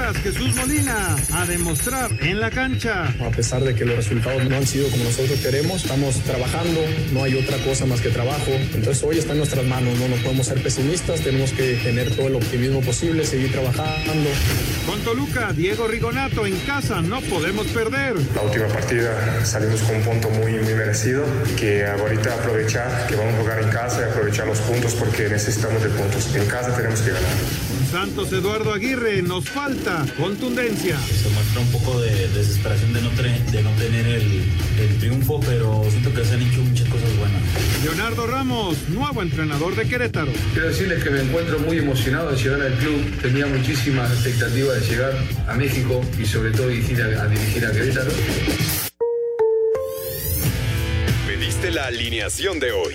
Chivas, Jesús Molina, a demostrar en la cancha. A pesar de que los resultados no han sido como nosotros queremos, estamos trabajando, no hay otra cosa más que trabajo. Entonces hoy está en nuestras manos, no nos podemos ser pesimistas, tenemos que tener todo el optimismo posible, seguir trabajando. Con Toluca, Diego Rigonato en casa, no podemos perder. La última partida salimos con un punto muy, muy merecido, que ahorita aprovechar, que vamos a jugar en casa y aprovechar los puntos porque necesitamos de puntos. En casa tenemos que ganar. Santos Eduardo Aguirre, nos falta contundencia. Se muestra un poco de desesperación de no, de no tener el, el, triunfo, pero siento que se han hecho muchas cosas buenas. Leonardo Ramos, nuevo entrenador de Querétaro. Quiero decirles que me encuentro muy emocionado de llegar al club. Tenía muchísimas expectativas de llegar a México y sobre todo dirigir a, a dirigir a Querétaro. Pediste la alineación de hoy.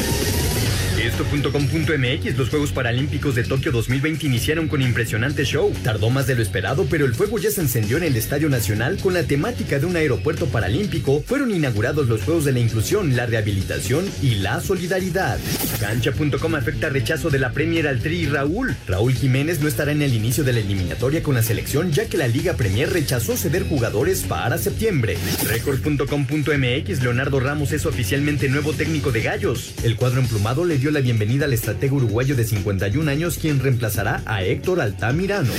Esto.com.mx, los Juegos Paralímpicos de Tokio 2020 iniciaron con impresionante show. Tardó más de lo esperado, pero el fuego ya se encendió en el Estadio Nacional con la temática de un aeropuerto paralímpico. Fueron inaugurados los Juegos de la Inclusión, la Rehabilitación y la Solidaridad. Cancha.com afecta rechazo de la Premier al Tri Raúl. Raúl Jiménez no estará en el inicio de la eliminatoria con la selección, ya que la Liga Premier rechazó ceder jugadores para septiembre. Record.com.mx, Leonardo Ramos es oficialmente nuevo técnico de Gallos. El cuadro emplumado le dio la bienvenida al estratega uruguayo de 51 años, quien reemplazará a Héctor Altamirano.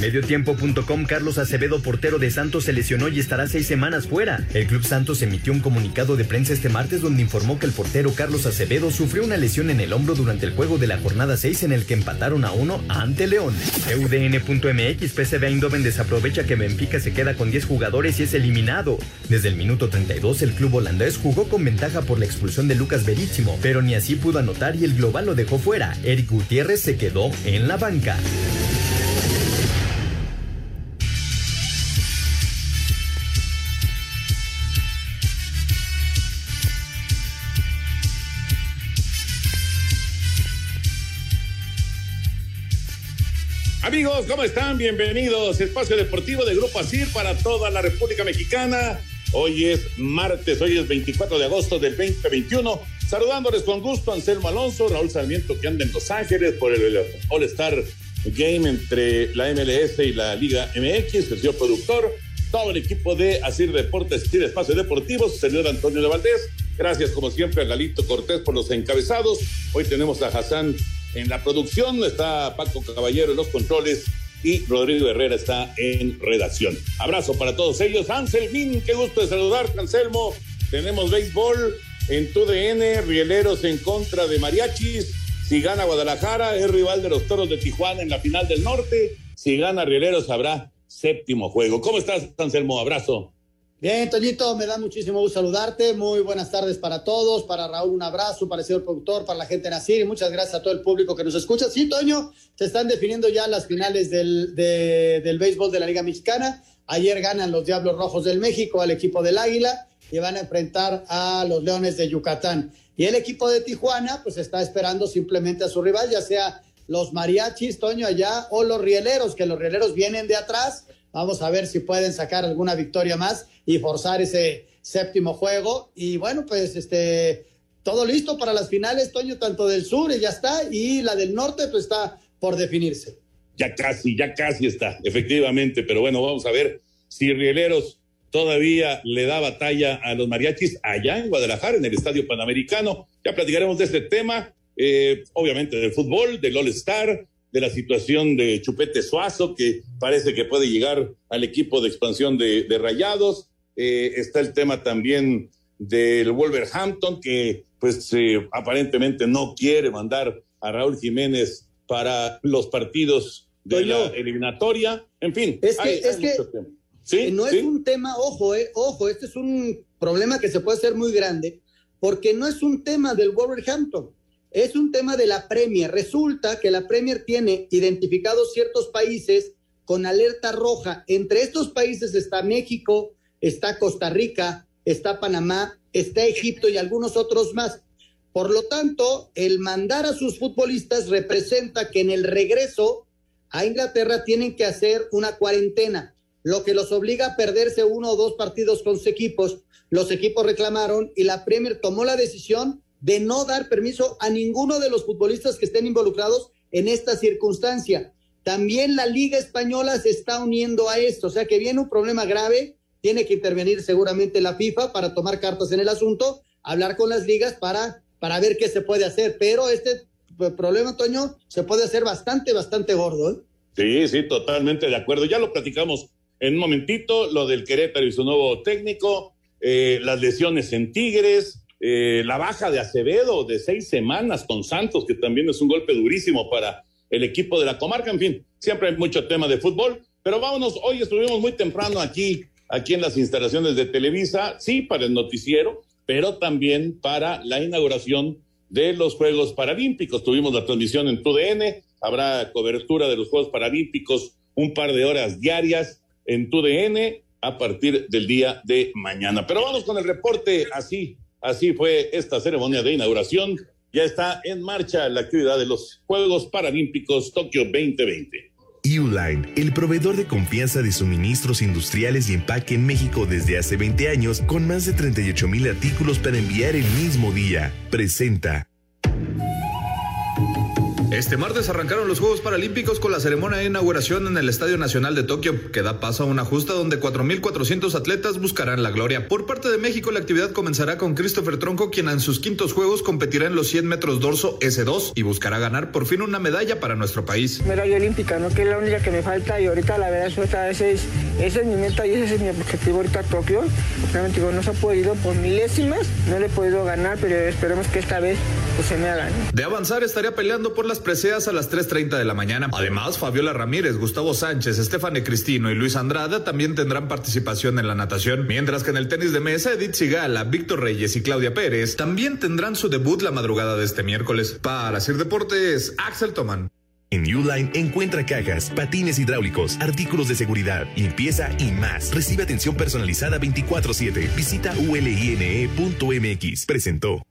Mediotiempo.com Carlos Acevedo, portero de Santos, se lesionó y estará seis semanas fuera. El Club Santos emitió un comunicado de prensa este martes donde informó que el portero Carlos Acevedo sufrió una lesión en el hombro durante el juego de la jornada 6 en el que empataron a uno ante León. UDN.mx PSV Eindhoven desaprovecha que Benfica se queda con 10 jugadores y es eliminado. Desde el minuto 32 el club holandés jugó con ventaja por la expulsión de Lucas Verísimo, pero ni así pudo anotar y el global lo dejó fuera. Eric Gutiérrez se quedó en la banca. Amigos, ¿cómo están? Bienvenidos. Espacio Deportivo de Grupo ASIR para toda la República Mexicana. Hoy es martes, hoy es 24 de agosto del 2021. Saludándoles con gusto Anselmo Alonso, Raúl Sarmiento que anda en Los Ángeles por el All Star Game entre la MLS y la Liga MX, el señor productor, todo el equipo de Asir Deportes y Espacio Deportivo, señor Antonio de Valdés. Gracias como siempre a Galito Cortés por los encabezados. Hoy tenemos a Hassan en la producción, está Paco Caballero en los controles y Rodrigo Herrera está en redacción. Abrazo para todos ellos. Anselmín, qué gusto de saludar, Anselmo. Tenemos béisbol en TUDN, Rieleros en contra de Mariachis. Si gana Guadalajara, es rival de los Toros de Tijuana en la final del norte. Si gana Rieleros, habrá séptimo juego. ¿Cómo estás, Anselmo? Abrazo. Bien, Toñito, me da muchísimo gusto saludarte. Muy buenas tardes para todos. Para Raúl, un abrazo. Para el señor productor, para la gente de Nacir. Y muchas gracias a todo el público que nos escucha. Sí, Toño, se están definiendo ya las finales del, de, del béisbol de la Liga Mexicana. Ayer ganan los Diablos Rojos del México al equipo del Águila y van a enfrentar a los Leones de Yucatán. Y el equipo de Tijuana, pues está esperando simplemente a su rival, ya sea los mariachis, Toño, allá, o los rieleros, que los rieleros vienen de atrás. Vamos a ver si pueden sacar alguna victoria más y forzar ese séptimo juego. Y bueno, pues este, todo listo para las finales, Toño, tanto del sur y ya está, y la del norte, pues está por definirse. Ya casi, ya casi está, efectivamente, pero bueno, vamos a ver si Rieleros todavía le da batalla a los mariachis allá en Guadalajara, en el Estadio Panamericano. Ya platicaremos de este tema, eh, obviamente del fútbol, del All-Star, de la situación de Chupete Suazo, que parece que puede llegar al equipo de expansión de, de Rayados. Eh, está el tema también del Wolverhampton, que pues eh, aparentemente no quiere mandar a Raúl Jiménez para los partidos de la eliminatoria. En fin, es que, hay, es hay que ¿Sí? no ¿Sí? es un tema, ojo, eh, ojo, este es un problema que se puede hacer muy grande, porque no es un tema del Wolverhampton, es un tema de la Premier. Resulta que la Premier tiene identificados ciertos países con alerta roja. Entre estos países está México, está Costa Rica, está Panamá, está Egipto y algunos otros más. Por lo tanto, el mandar a sus futbolistas representa que en el regreso a Inglaterra tienen que hacer una cuarentena, lo que los obliga a perderse uno o dos partidos con sus equipos. Los equipos reclamaron y la Premier tomó la decisión de no dar permiso a ninguno de los futbolistas que estén involucrados en esta circunstancia. También la Liga Española se está uniendo a esto, o sea que viene un problema grave, tiene que intervenir seguramente la FIFA para tomar cartas en el asunto, hablar con las ligas para, para ver qué se puede hacer, pero este problema, Toño, se puede hacer bastante, bastante gordo. ¿eh? Sí, sí, totalmente de acuerdo. Ya lo platicamos en un momentito, lo del Querétaro y su nuevo técnico, eh, las lesiones en Tigres, eh, la baja de Acevedo de seis semanas con Santos, que también es un golpe durísimo para el equipo de la comarca. En fin, siempre hay mucho tema de fútbol, pero vámonos, hoy estuvimos muy temprano aquí, aquí en las instalaciones de Televisa, sí, para el noticiero, pero también para la inauguración de los Juegos Paralímpicos. Tuvimos la transmisión en TUDN, habrá cobertura de los Juegos Paralímpicos un par de horas diarias en TUDN a partir del día de mañana. Pero vamos con el reporte así Así fue esta ceremonia de inauguración. Ya está en marcha la actividad de los Juegos Paralímpicos Tokio 2020. Uline, el proveedor de confianza de suministros industriales y empaque en México desde hace 20 años, con más de 38 mil artículos para enviar el mismo día, presenta. Este martes arrancaron los Juegos Paralímpicos con la ceremonia de inauguración en el Estadio Nacional de Tokio, que da paso a una justa donde 4.400 atletas buscarán la gloria. Por parte de México, la actividad comenzará con Christopher Tronco, quien en sus quintos Juegos competirá en los 100 metros dorso S2 y buscará ganar por fin una medalla para nuestro país. Medalla olímpica, ¿no? Que es la única que me falta y ahorita la verdad ese es, ese es mi meta y ese es mi objetivo ahorita a Tokio. Realmente digo, no se ha podido por milésimas, no le he podido ganar, pero esperemos que esta vez pues, se me haga. De avanzar estaría peleando por las preseas a las 3.30 de la mañana. Además, Fabiola Ramírez, Gustavo Sánchez, Estefane Cristino y Luis Andrada también tendrán participación en la natación, mientras que en el tenis de mesa, Edith Sigala, Víctor Reyes y Claudia Pérez también tendrán su debut la madrugada de este miércoles. Para Sir Deportes, Axel Toman. En Uline encuentra cajas, patines hidráulicos, artículos de seguridad, limpieza y más. Recibe atención personalizada 24/7. Visita uline.mx. Presentó.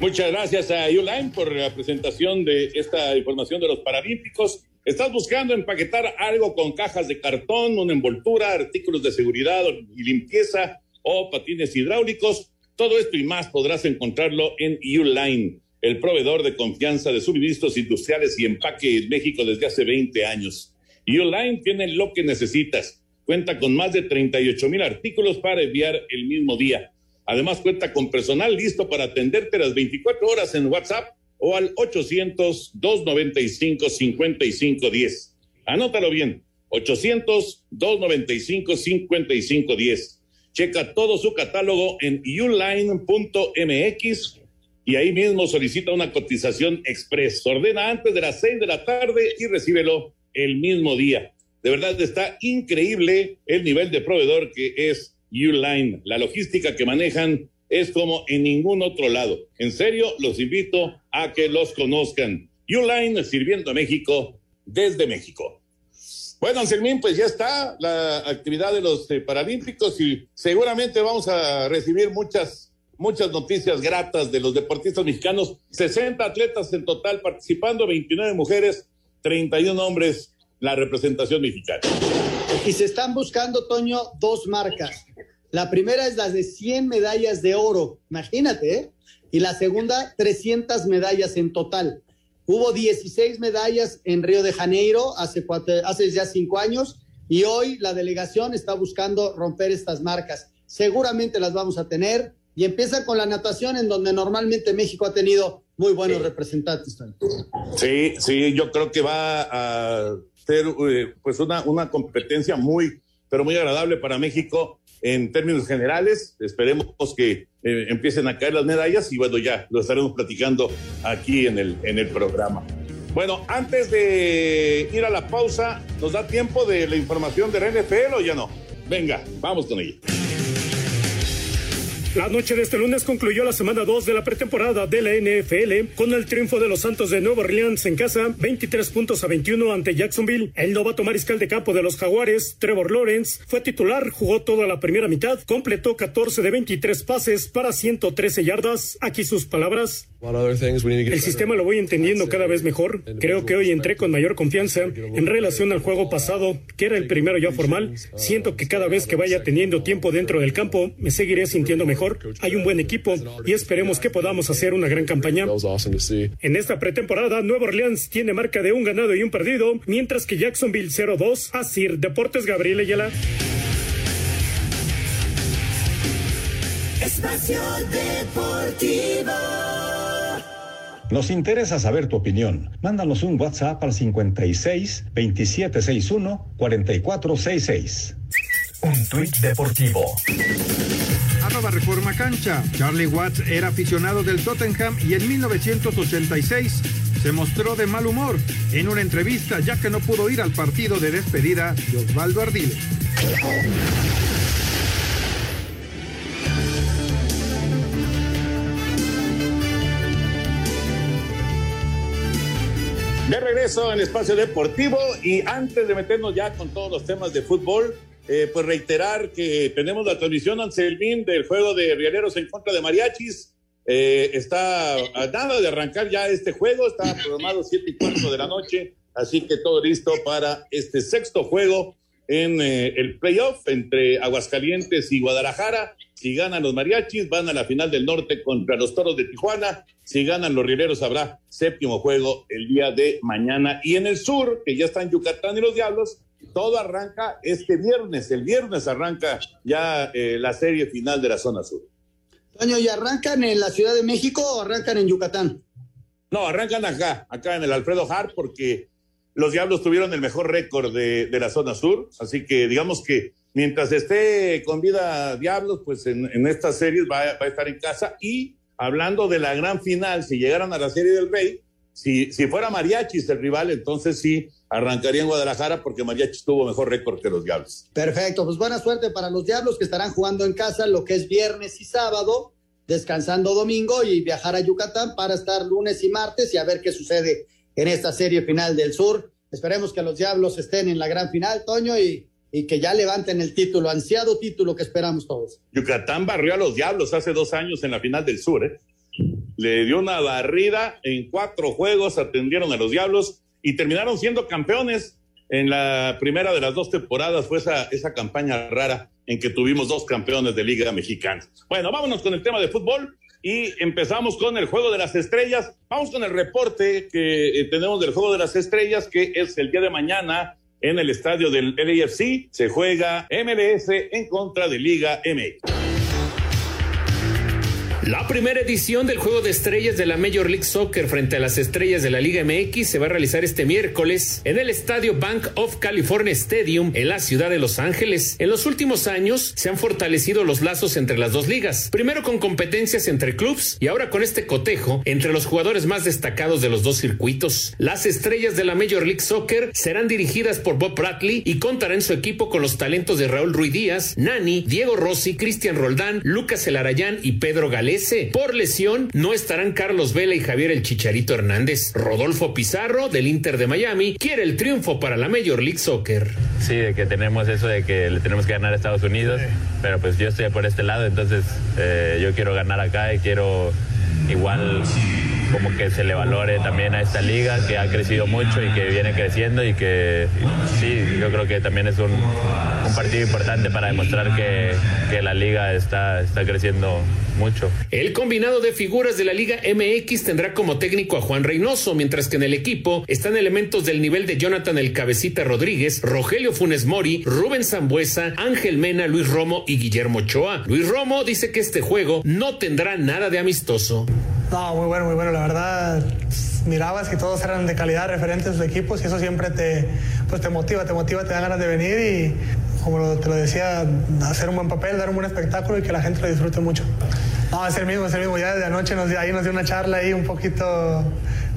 Muchas gracias a Uline por la presentación de esta información de los Paralímpicos. ¿Estás buscando empaquetar algo con cajas de cartón, una envoltura, artículos de seguridad y limpieza o patines hidráulicos? Todo esto y más podrás encontrarlo en Uline, el proveedor de confianza de suministros industriales y empaque en México desde hace 20 años. Uline tiene lo que necesitas. Cuenta con más de 38 mil artículos para enviar el mismo día Además, cuenta con personal listo para atenderte las 24 horas en WhatsApp o al 800-295-5510. Anótalo bien, 800-295-5510. Checa todo su catálogo en uline.mx y ahí mismo solicita una cotización express. Ordena antes de las 6 de la tarde y recíbelo el mismo día. De verdad está increíble el nivel de proveedor que es Uline. La logística que manejan es como en ningún otro lado. En serio, los invito a que los conozcan. Uline sirviendo a México desde México. Bueno, Anselmín, pues ya está la actividad de los eh, Paralímpicos y seguramente vamos a recibir muchas, muchas noticias gratas de los deportistas mexicanos. 60 atletas en total participando, 29 mujeres, 31 hombres, la representación mexicana. Y se están buscando, Toño, dos marcas. La primera es la de 100 medallas de oro, imagínate, ¿eh? Y la segunda, 300 medallas en total. Hubo 16 medallas en Río de Janeiro hace, hace ya cinco años y hoy la delegación está buscando romper estas marcas. Seguramente las vamos a tener y empieza con la natación en donde normalmente México ha tenido muy buenos representantes. Sí, sí, yo creo que va a ser eh, pues una, una competencia muy, pero muy agradable para México en términos generales. Esperemos que eh, empiecen a caer las medallas y bueno, ya lo estaremos platicando aquí en el, en el programa. Bueno, antes de ir a la pausa, ¿nos da tiempo de la información de NFL o ya no? Venga, vamos con ella. La noche de este lunes concluyó la semana 2 de la pretemporada de la NFL con el triunfo de los Santos de Nueva Orleans en casa, 23 puntos a 21 ante Jacksonville. El novato mariscal de campo de los Jaguares, Trevor Lawrence, fue titular, jugó toda la primera mitad, completó 14 de 23 pases para 113 yardas. Aquí sus palabras. El sistema lo voy entendiendo cada vez mejor. Creo que hoy entré con mayor confianza en relación al juego pasado, que era el primero ya formal. Siento que cada vez que vaya teniendo tiempo dentro del campo, me seguiré sintiendo mejor. Hay un buen equipo y esperemos que podamos hacer una gran campaña. En esta pretemporada, Nueva Orleans tiene marca de un ganado y un perdido, mientras que Jacksonville 0-2. Asir Deportes Gabriel Ayala. Espacio Deportivo. Nos interesa saber tu opinión. Mándanos un WhatsApp al 56 2761 4466. Un tuit deportivo. Arroba Reforma Cancha. Charlie Watts era aficionado del Tottenham y en 1986 se mostró de mal humor en una entrevista ya que no pudo ir al partido de despedida de Osvaldo Ardile. De regreso en Espacio Deportivo y antes de meternos ya con todos los temas de fútbol, eh, pues reiterar que tenemos la transmisión Anselmín del juego de Rieleros en contra de Mariachis. Eh, está a nada de arrancar ya este juego, está programado siete y cuarto de la noche, así que todo listo para este sexto juego en eh, el playoff entre Aguascalientes y Guadalajara. Si ganan los mariachis, van a la final del norte contra los toros de Tijuana. Si ganan los rieleros, habrá séptimo juego el día de mañana. Y en el sur, que ya están Yucatán y los Diablos, todo arranca este viernes. El viernes arranca ya eh, la serie final de la zona sur. Toño, ¿y arrancan en la Ciudad de México o arrancan en Yucatán? No, arrancan acá, acá en el Alfredo Hart, porque los Diablos tuvieron el mejor récord de, de, la zona sur, así que digamos que mientras esté con vida Diablos, pues en, en estas series va, a estar en casa. Y hablando de la gran final, si llegaran a la serie del Rey, si, si fuera Mariachis el rival, entonces sí arrancaría en Guadalajara porque Mariachis tuvo mejor récord que los Diablos. Perfecto, pues buena suerte para los Diablos que estarán jugando en casa lo que es viernes y sábado, descansando domingo y viajar a Yucatán para estar lunes y martes y a ver qué sucede en esta serie final del sur. Esperemos que los Diablos estén en la gran final, Toño, y, y, que ya levanten el título, ansiado título que esperamos todos. Yucatán barrió a los Diablos hace dos años en la final del sur, ¿eh? Le dio una barrida en cuatro juegos, atendieron a los Diablos y terminaron siendo campeones. En la primera de las dos temporadas fue esa, esa campaña rara en que tuvimos dos campeones de Liga Mexicana. Bueno, vámonos con el tema de fútbol y empezamos con el juego de las estrellas. Vamos con el reporte que eh, tenemos del juego de las estrellas, que es el día de mañana en el estadio del LAFC. Se juega MLS en contra de Liga MX. La primera edición del Juego de Estrellas de la Major League Soccer frente a las estrellas de la Liga MX se va a realizar este miércoles en el estadio Bank of California Stadium en la ciudad de Los Ángeles. En los últimos años se han fortalecido los lazos entre las dos ligas, primero con competencias entre clubes y ahora con este cotejo entre los jugadores más destacados de los dos circuitos. Las estrellas de la Major League Soccer serán dirigidas por Bob Bradley y contará en su equipo con los talentos de Raúl Ruiz Díaz, Nani, Diego Rossi, Cristian Roldán, Lucas Elarayán y Pedro Galés por lesión no estarán Carlos Vela y Javier el Chicharito Hernández. Rodolfo Pizarro del Inter de Miami quiere el triunfo para la Major League Soccer. Sí, de que tenemos eso de que le tenemos que ganar a Estados Unidos, pero pues yo estoy por este lado, entonces eh, yo quiero ganar acá y quiero igual como que se le valore también a esta liga que ha crecido mucho y que viene creciendo y que sí, yo creo que también es un, partido importante para demostrar que, que la liga está, está creciendo mucho. El combinado de figuras de la Liga MX tendrá como técnico a Juan Reynoso, mientras que en el equipo están elementos del nivel de Jonathan El Cabecita Rodríguez, Rogelio Funes Mori, Rubén Zambuesa, Ángel Mena, Luis Romo y Guillermo Ochoa. Luis Romo dice que este juego no tendrá nada de amistoso. No, muy bueno, muy bueno. La verdad, mirabas que todos eran de calidad, referentes sus equipos, y eso siempre te, pues te motiva, te motiva, te da ganas de venir y, como te lo decía, hacer un buen papel, dar un buen espectáculo y que la gente lo disfrute mucho. No, es el mismo, es el mismo. Ya de anoche nos, ahí nos dio una charla ahí un poquito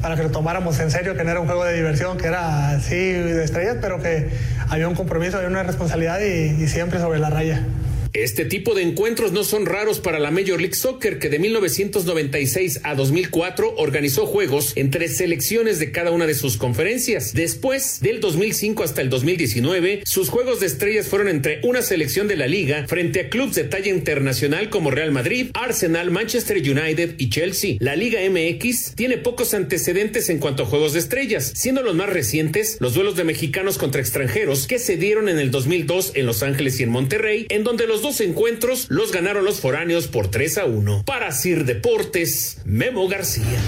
para que lo tomáramos en serio, que no era un juego de diversión, que era así de estrellas, pero que había un compromiso, había una responsabilidad y siempre sobre la raya. Este tipo de encuentros no son raros para la Major League Soccer, que de 1996 a 2004 organizó juegos entre selecciones de cada una de sus conferencias. Después, del 2005 hasta el 2019, sus juegos de estrellas fueron entre una selección de la liga frente a clubes de talla internacional como Real Madrid, Arsenal, Manchester United y Chelsea. La Liga MX tiene pocos antecedentes en cuanto a juegos de estrellas, siendo los más recientes los duelos de mexicanos contra extranjeros que se dieron en el 2002 en Los Ángeles y en Monterrey, en donde los dos encuentros los ganaron los foráneos por 3 a 1. Para Sir Deportes, Memo García.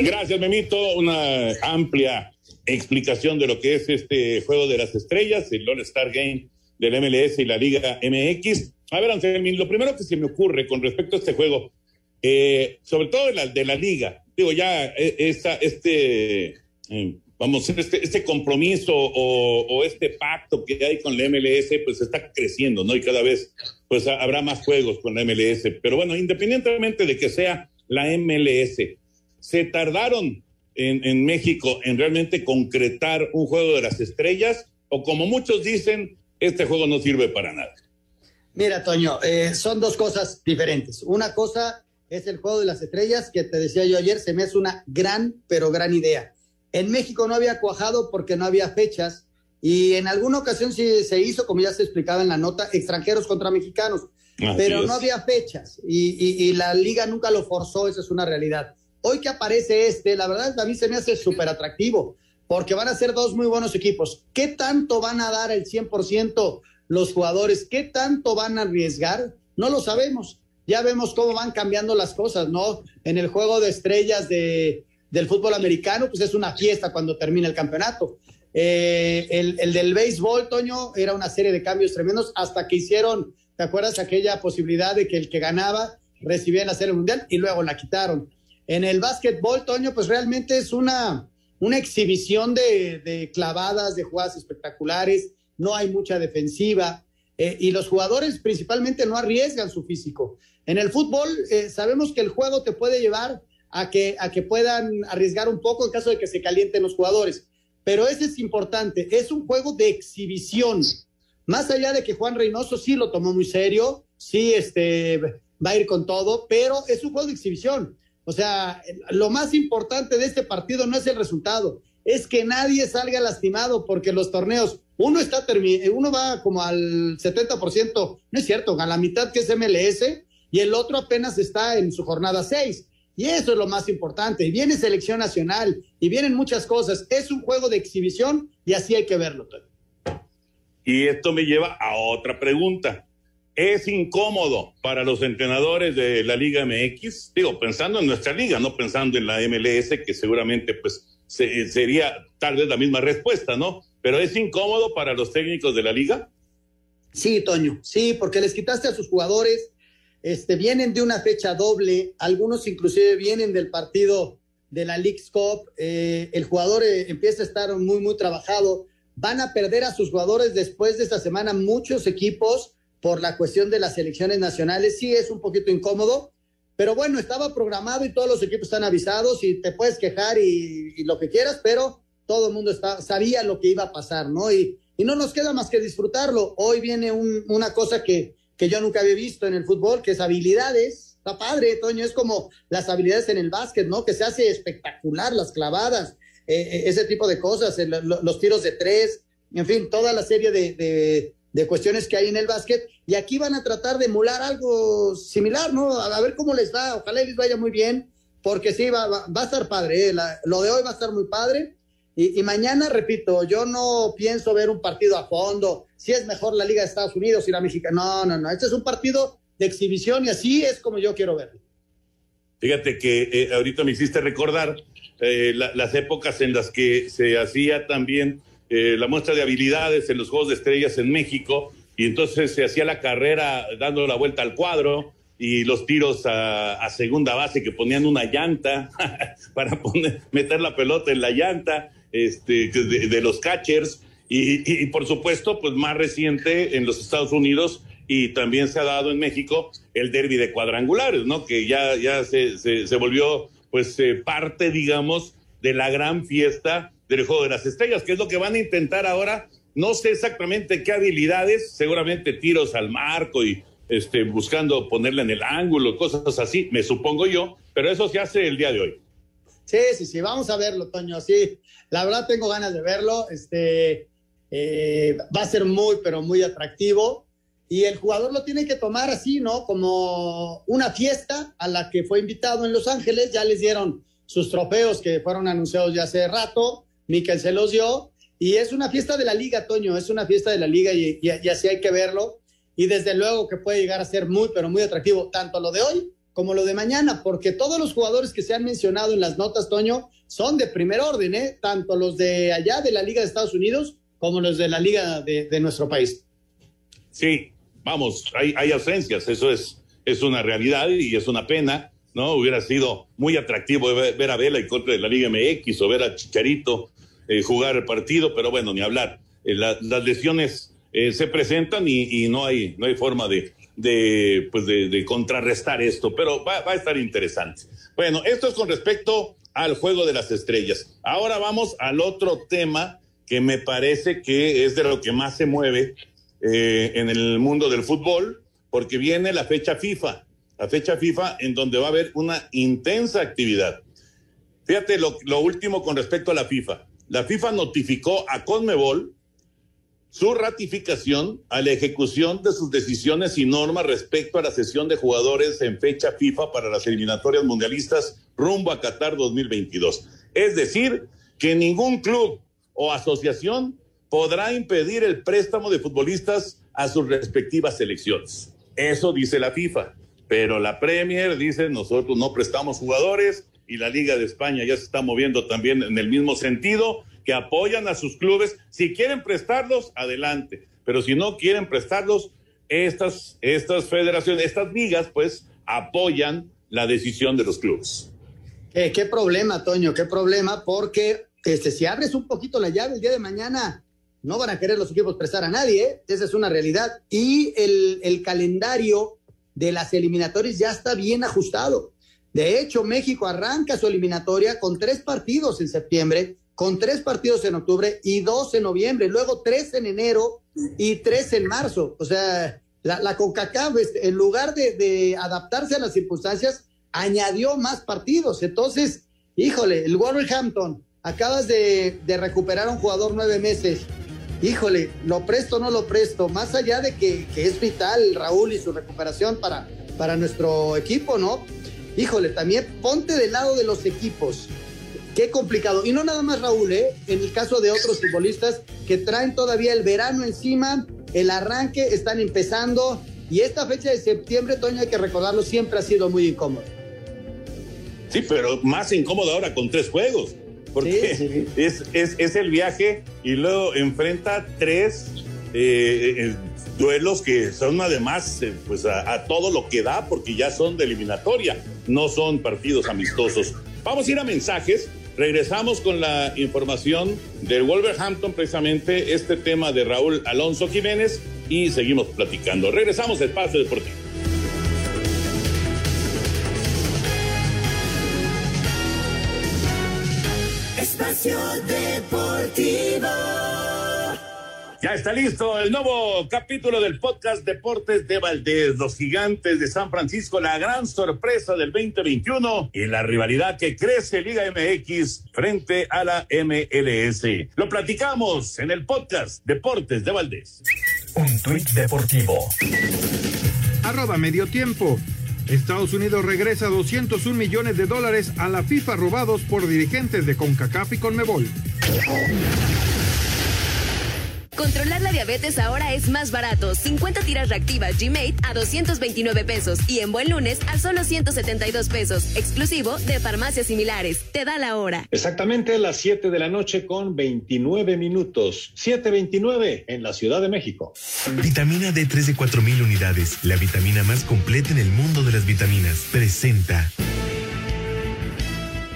Gracias, Memito. Una amplia explicación de lo que es este juego de las estrellas, el All-Star Game del MLS y la Liga MX. A ver, Anselmín, lo primero que se me ocurre con respecto a este juego, eh, sobre todo de la, de la Liga, digo, ya eh, esta, este, eh, vamos, este, este compromiso o, este pacto que hay con la MLS, pues está creciendo, ¿no? Y cada vez, pues habrá más juegos con la MLS. Pero bueno, independientemente de que sea la MLS, se tardaron en, en México en realmente concretar un juego de las estrellas, o como muchos dicen, este juego no sirve para nada. Mira, Toño, eh, son dos cosas diferentes. Una cosa es el juego de las estrellas, que te decía yo ayer, se me hace una gran, pero gran idea. En México no había cuajado porque no había fechas y en alguna ocasión sí se hizo, como ya se explicaba en la nota, extranjeros contra mexicanos, Así pero es. no había fechas y, y, y, la liga nunca lo forzó, esa es una realidad. Hoy que aparece este, la verdad a mí se me hace súper atractivo porque van a ser dos muy buenos equipos. ¿Qué tanto van a dar el 100% los jugadores? ¿Qué tanto van a arriesgar? No lo sabemos. Ya vemos cómo van cambiando las cosas, ¿no? En el juego de estrellas de, del fútbol americano, pues es una fiesta cuando termina el campeonato. Eh, el, el, del béisbol, Toño, era una serie de cambios tremendos hasta que hicieron, ¿te acuerdas? Aquella posibilidad de que el que ganaba recibía la serie mundial y luego la quitaron. En el básquetbol, Toño, pues realmente es una, una exhibición de, de, clavadas, de jugadas espectaculares, no hay mucha defensiva eh, y los jugadores principalmente no arriesgan su físico. En el fútbol eh, sabemos que el juego te puede llevar a que, a que puedan arriesgar un poco en caso de que se calienten los jugadores, pero ese es importante, es un juego de exhibición. Más allá de que Juan Reynoso sí lo tomó muy serio, sí este, va a ir con todo, pero es un juego de exhibición. O sea, lo más importante de este partido no es el resultado, es que nadie salga lastimado porque los torneos, uno está uno va como al 70%, no es cierto, a la mitad que es MLS y el otro apenas está en su jornada 6. Y eso es lo más importante. Y viene selección nacional y vienen muchas cosas. Es un juego de exhibición y así hay que verlo. Tony. Y esto me lleva a otra pregunta es incómodo para los entrenadores de la Liga MX, digo, pensando en nuestra liga, no pensando en la MLS, que seguramente pues se, sería tal vez la misma respuesta, ¿no? Pero es incómodo para los técnicos de la liga. Sí, Toño, sí, porque les quitaste a sus jugadores, este, vienen de una fecha doble, algunos inclusive vienen del partido de la League Cup, eh, el jugador eh, empieza a estar muy, muy trabajado, van a perder a sus jugadores después de esta semana muchos equipos por la cuestión de las elecciones nacionales. Sí es un poquito incómodo, pero bueno, estaba programado y todos los equipos están avisados y te puedes quejar y, lo que quieras, pero todo el mundo sabía lo que iba a pasar, ¿no? Y, y no nos queda más que disfrutarlo. Hoy viene un, una cosa que, que yo nunca había visto en el fútbol, que es habilidades. Está padre, Toño, es como las habilidades en el básquet, ¿no? Que se hace espectacular, las clavadas, eh, ese tipo de cosas, el, los tiros de tres, en fin, toda la serie de, de, de, cuestiones que hay en el básquet. Y aquí van a tratar de emular algo similar, ¿no? A, a ver cómo les va, ojalá les vaya muy bien, porque sí, va, va, va a estar padre, ¿eh? La, lo de hoy va a estar muy padre. Y, y, mañana, repito, yo no pienso ver un partido a fondo, si es mejor la Liga de Estados Unidos y la Mexicana. No, no, no. Este es un partido de exhibición y así es como yo quiero verlo. Fíjate que eh, ahorita me hiciste recordar eh, la, las épocas en las que se hacía también eh, la muestra de habilidades en los Juegos de Estrellas en México y entonces se hacía la carrera dando la vuelta al cuadro y los tiros a, a segunda base que ponían una llanta para poner, meter la pelota en la llanta este, de, los catchers y, por supuesto, pues más reciente en los Estados Unidos y también se ha dado en México el derby de cuadrangulares, ¿no? Que ya, ya se, se, volvió pues eh, parte, digamos, de la gran fiesta del Juego de las Estrellas, que es lo que van a intentar ahora No sé exactamente qué habilidades, seguramente tiros al marco y este, buscando ponerle en el ángulo, cosas así, me supongo yo, pero eso se hace el día de hoy. Sí, sí, sí, vamos a verlo, Toño. Sí, la verdad tengo ganas de verlo. Este eh, va a ser muy, pero muy atractivo. Y el jugador lo tiene que tomar así, ¿no? Como una fiesta a la que fue invitado en Los Ángeles. Ya les dieron sus trofeos que fueron anunciados ya hace rato. Miquel se los dio. Y es una fiesta de la liga, Toño. Es una fiesta de la liga y, y así hay que verlo. Y desde luego que puede llegar a ser muy, pero muy atractivo, tanto lo de hoy como lo de mañana, porque todos los jugadores que se han mencionado en las notas, Toño, son de primer orden, ¿eh? tanto los de allá de la Liga de Estados Unidos como los de la Liga de, nuestro país. Sí, vamos, hay, hay ausencias, eso es, es una realidad y es una pena, ¿no? Hubiera sido muy atractivo ver, a Vela y contra de la Liga MX o ver a Chicharito eh, jugar el partido, pero bueno, ni hablar. Eh, las lesiones eh, se presentan y, y, no, hay, no hay forma de, de, pues de, contrarrestar esto, pero va, a estar interesante. Bueno, esto es con respecto al juego de las estrellas. Ahora vamos al otro tema que me parece que es de lo que más se mueve eh, en el mundo del fútbol, porque viene la fecha FIFA, la fecha FIFA en donde va a haber una intensa actividad. Fíjate lo, lo último con respecto a la FIFA. La FIFA notificó a Conmebol su ratificación a la ejecución de sus decisiones y normas respecto a la sesión de jugadores en fecha FIFA para las eliminatorias mundialistas rumbo a Qatar 2022. Es decir, que ningún club o asociación podrá impedir el préstamo de futbolistas a sus respectivas selecciones. Eso dice la FIFA. Pero la Premier dice, nosotros no prestamos jugadores y la Liga de España ya se está moviendo también en el mismo sentido que apoyan a sus clubes. Si quieren prestarlos, adelante. Pero si no quieren prestarlos, estas, estas federaciones, estas ligas, pues apoyan la decisión de los clubes. Eh, qué problema, Toño, qué problema, porque este, si abres un poquito la llave el día de mañana, no van a querer los equipos prestar a nadie, ¿eh? esa es una realidad. Y el, el calendario de las eliminatorias ya está bien ajustado. De hecho, México arranca su eliminatoria con tres partidos en septiembre con tres partidos en octubre y dos en noviembre, luego tres en enero y tres en marzo. O sea, la, la CONCACAF, este, en lugar de, adaptarse a las circunstancias, añadió más partidos. Entonces, híjole, el Wolverhampton, acabas de, recuperar a un jugador nueve meses. Híjole, lo presto o no lo presto, más allá de que, que, es vital Raúl y su recuperación para, para nuestro equipo, ¿no? Híjole, también ponte del lado de los equipos Qué complicado. Y no nada más Raúl, ¿eh? En el caso de otros futbolistas que traen todavía el verano encima, el arranque, están empezando. Y esta fecha de septiembre, Toño, hay que recordarlo, siempre ha sido muy incómodo. Sí, pero más incómodo ahora con tres juegos. Porque Es, es, el viaje y luego enfrenta tres eh, eh, duelos que son además eh, pues a, a, todo lo que da porque ya son de eliminatoria, no son partidos amistosos. Vamos a ir a mensajes Regresamos con la información del Wolverhampton, precisamente este tema de Raúl Alonso Jiménez, y seguimos platicando. Regresamos al Espacio Deportivo. Espacio Deportivo. Ya está listo el nuevo capítulo del podcast Deportes de Valdés, los gigantes de San Francisco, la gran sorpresa del 2021 y la rivalidad que crece Liga MX frente a la MLS. Lo platicamos en el podcast Deportes de Valdés. Un tuit deportivo. Arroba medio tiempo. Estados Unidos regresa 201 millones de dólares a la FIFA robados por dirigentes de CONCACAF y CONMEBOL. Controlar la diabetes ahora es más barato. 50 tiras reactivas G-Mate a 229 pesos y en buen lunes a solo 172 pesos, exclusivo de farmacias similares. Te da la hora. Exactamente las 7 de la noche con 29 minutos. 7.29 en la Ciudad de México. Vitamina D3 de 4.000 unidades, la vitamina más completa en el mundo de las vitaminas. Presenta.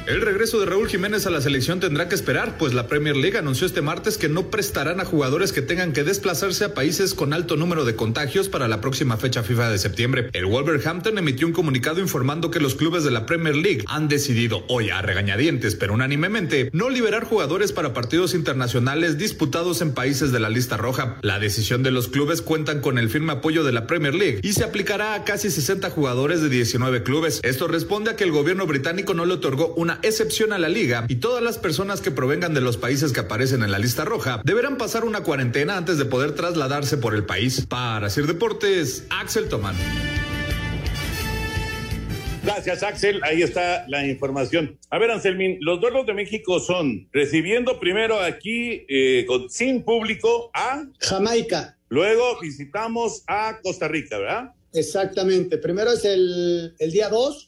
El regreso de Raúl Jiménez a la selección tendrá que esperar, pues la Premier League anunció este martes que no prestarán a jugadores que tengan que desplazarse a países con alto número de contagios para la próxima fecha FIFA de septiembre. El Wolverhampton emitió un comunicado informando que los clubes de la Premier League han decidido, hoy a regañadientes, pero unánimemente, no liberar jugadores para partidos internacionales disputados en países de la lista roja. La decisión de los clubes cuentan con el firme apoyo de la Premier League y se aplicará a casi 60 jugadores de 19 clubes. Esto responde a que el gobierno británico no le otorgó una excepción a la liga y todas las personas que provengan de los países que aparecen en la lista roja deberán pasar una cuarentena antes de poder trasladarse por el país. Para Sir Deportes, Axel Tomán. Gracias, Axel. Ahí está la información. A ver, Anselmín, los duelos de México son recibiendo primero aquí eh, sin público a Jamaica. Luego visitamos a Costa Rica, ¿verdad? Exactamente. Primero es el, el día 2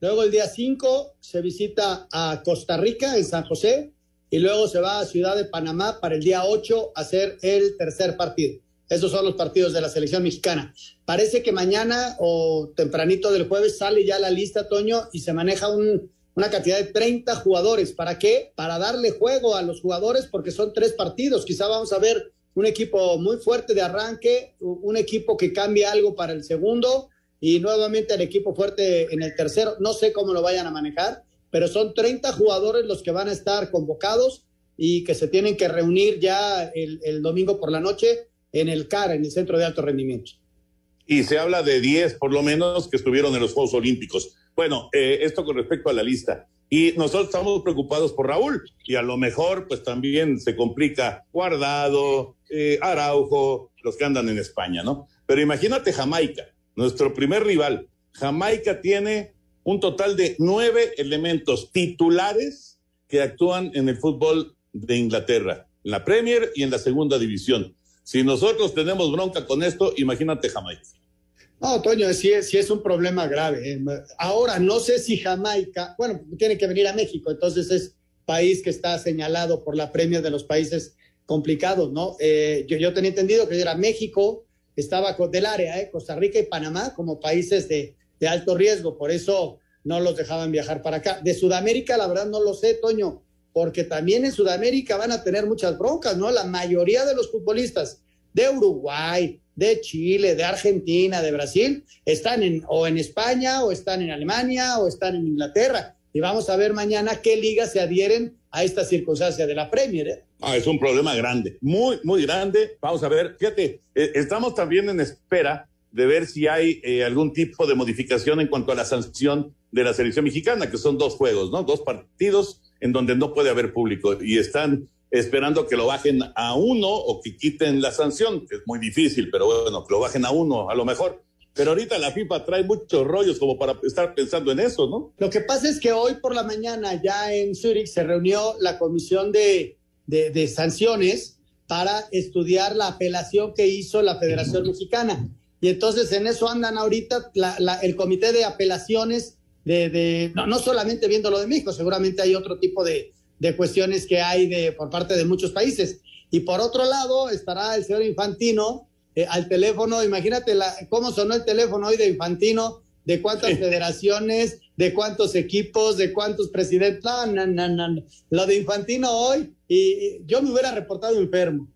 Luego el día 5 se visita a Costa Rica, en San José, y luego se va a Ciudad de Panamá para el día 8 a hacer el tercer partido. Esos son los partidos de la selección mexicana. Parece que mañana o tempranito del jueves sale ya la lista, Toño, y se maneja una cantidad de 30 jugadores. ¿Para qué? Para darle juego a los jugadores porque son tres partidos. Quizá vamos a ver un equipo muy fuerte de arranque, un equipo que cambie algo para el segundo y nuevamente el equipo fuerte en el tercero. No sé cómo lo vayan a manejar, pero son 30 jugadores los que van a estar convocados y que se tienen que reunir ya el, domingo por la noche en el CAR, en el Centro de Alto Rendimiento. Y se habla de 10 por lo menos que estuvieron en los Juegos Olímpicos. Bueno, eh, esto con respecto a la lista. Y nosotros estamos preocupados por Raúl y a lo mejor pues también se complica Guardado, eh, Araujo, los que andan en España, ¿no? Pero imagínate Jamaica, nuestro primer rival. Jamaica tiene un total de nueve elementos titulares que actúan en el fútbol de Inglaterra, en la Premier y en la segunda división. Si nosotros tenemos bronca con esto, imagínate Jamaica. No, Toño, sí es, un problema grave. ¿eh? Ahora, no sé si Jamaica, bueno, tiene que venir a México, entonces es país que está señalado por la Premier de los países complicados, ¿no? Eh, yo tenía entendido que era México, estaba del área, ¿eh? Costa Rica y Panamá como países de, de alto riesgo, por eso no los dejaban viajar para acá. De Sudamérica, la verdad no lo sé, Toño, porque también en Sudamérica van a tener muchas broncas, ¿no? La mayoría de los futbolistas de Uruguay, de Chile, de Argentina, de Brasil, están en, o en España, o están en Alemania, o están en Inglaterra. Y vamos a ver mañana qué ligas se adhieren a esta circunstancia de la Premier. ¿eh? Ah, es un problema grande, muy, muy grande. Vamos a ver, fíjate, eh, estamos también en espera de ver si hay eh, algún tipo de modificación en cuanto a la sanción de la selección mexicana, que son dos juegos, ¿no? Dos partidos en donde no puede haber público y están esperando que lo bajen a uno o que quiten la sanción, que es muy difícil, pero bueno, que lo bajen a uno a lo mejor. Pero ahorita la FIFA trae muchos rollos como para estar pensando en eso, ¿no? Lo que pasa es que hoy por la mañana ya en Zurich se reunió la comisión de, de, sanciones para estudiar la apelación que hizo la Federación Mexicana. Y entonces en eso andan ahorita el comité de apelaciones de, de no, no, solamente viendo lo de México, seguramente hay otro tipo de, de cuestiones que hay de, por parte de muchos países. Y por otro lado estará el señor Infantino eh, al teléfono, imagínate la, cómo sonó el teléfono hoy de Infantino, de cuántas federaciones, de cuántos equipos, de cuántos presidentes. No, no, no, no. Lo de Infantino hoy, y, yo me hubiera reportado enfermo.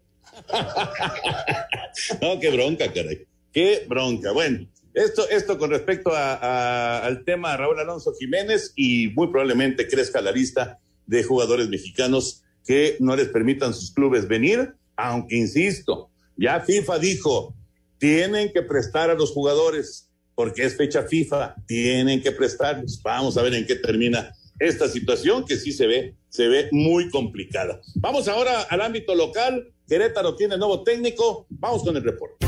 no, qué bronca, caray. Qué bronca. Bueno, esto, esto con respecto al tema Raúl Alonso Jiménez y muy probablemente crezca la lista de jugadores mexicanos que no les permitan sus clubes venir, aunque insisto, ya FIFA dijo, tienen que prestar a los jugadores porque es fecha FIFA, tienen que prestarlos. Vamos a ver en qué termina esta situación que sí se ve, se ve muy complicada. Vamos ahora al ámbito local. Querétaro tiene nuevo técnico. Vamos con el reporte.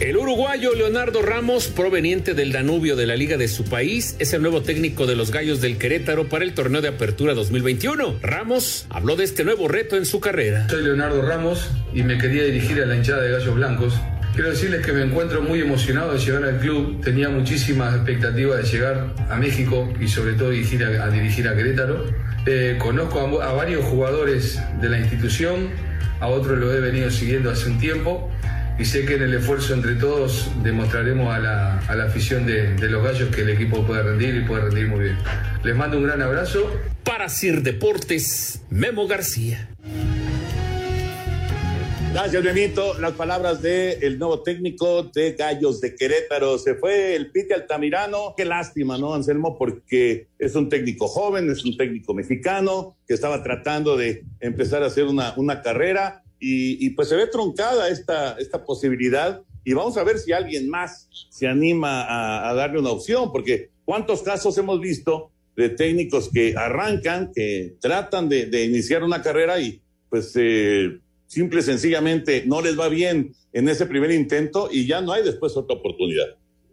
El uruguayo Leonardo Ramos, proveniente del Danubio de la liga de su país, es el nuevo técnico de los Gallos del Querétaro para el torneo de apertura 2021. Ramos habló de este nuevo reto en su carrera. Soy Leonardo Ramos y me quería dirigir a la hinchada de Gallos Blancos. Quiero decirles que me encuentro muy emocionado de llegar al club. Tenía muchísimas expectativas de llegar a México y sobre todo dirigir a, dirigir a Querétaro. Eh, conozco a, a varios jugadores de la institución, a otros lo he venido siguiendo hace un tiempo y sé que en el esfuerzo entre todos demostraremos a la, afición de, de los gallos que el equipo puede rendir y puede rendir muy bien. Les mando un gran abrazo. Para Sir Deportes, Memo García. Gracias, Benito. Las palabras del nuevo técnico de Gallos de Querétaro. Se fue el Pite Altamirano. Qué lástima, ¿no, Anselmo? Porque es un técnico joven, es un técnico mexicano que estaba tratando de empezar a hacer una, una carrera y, pues se ve truncada esta, esta posibilidad. Y vamos a ver si alguien más se anima a, darle una opción, porque cuántos casos hemos visto de técnicos que arrancan, que tratan de, iniciar una carrera y pues eh, simple y sencillamente no les va bien en ese primer intento y ya no hay después otra oportunidad.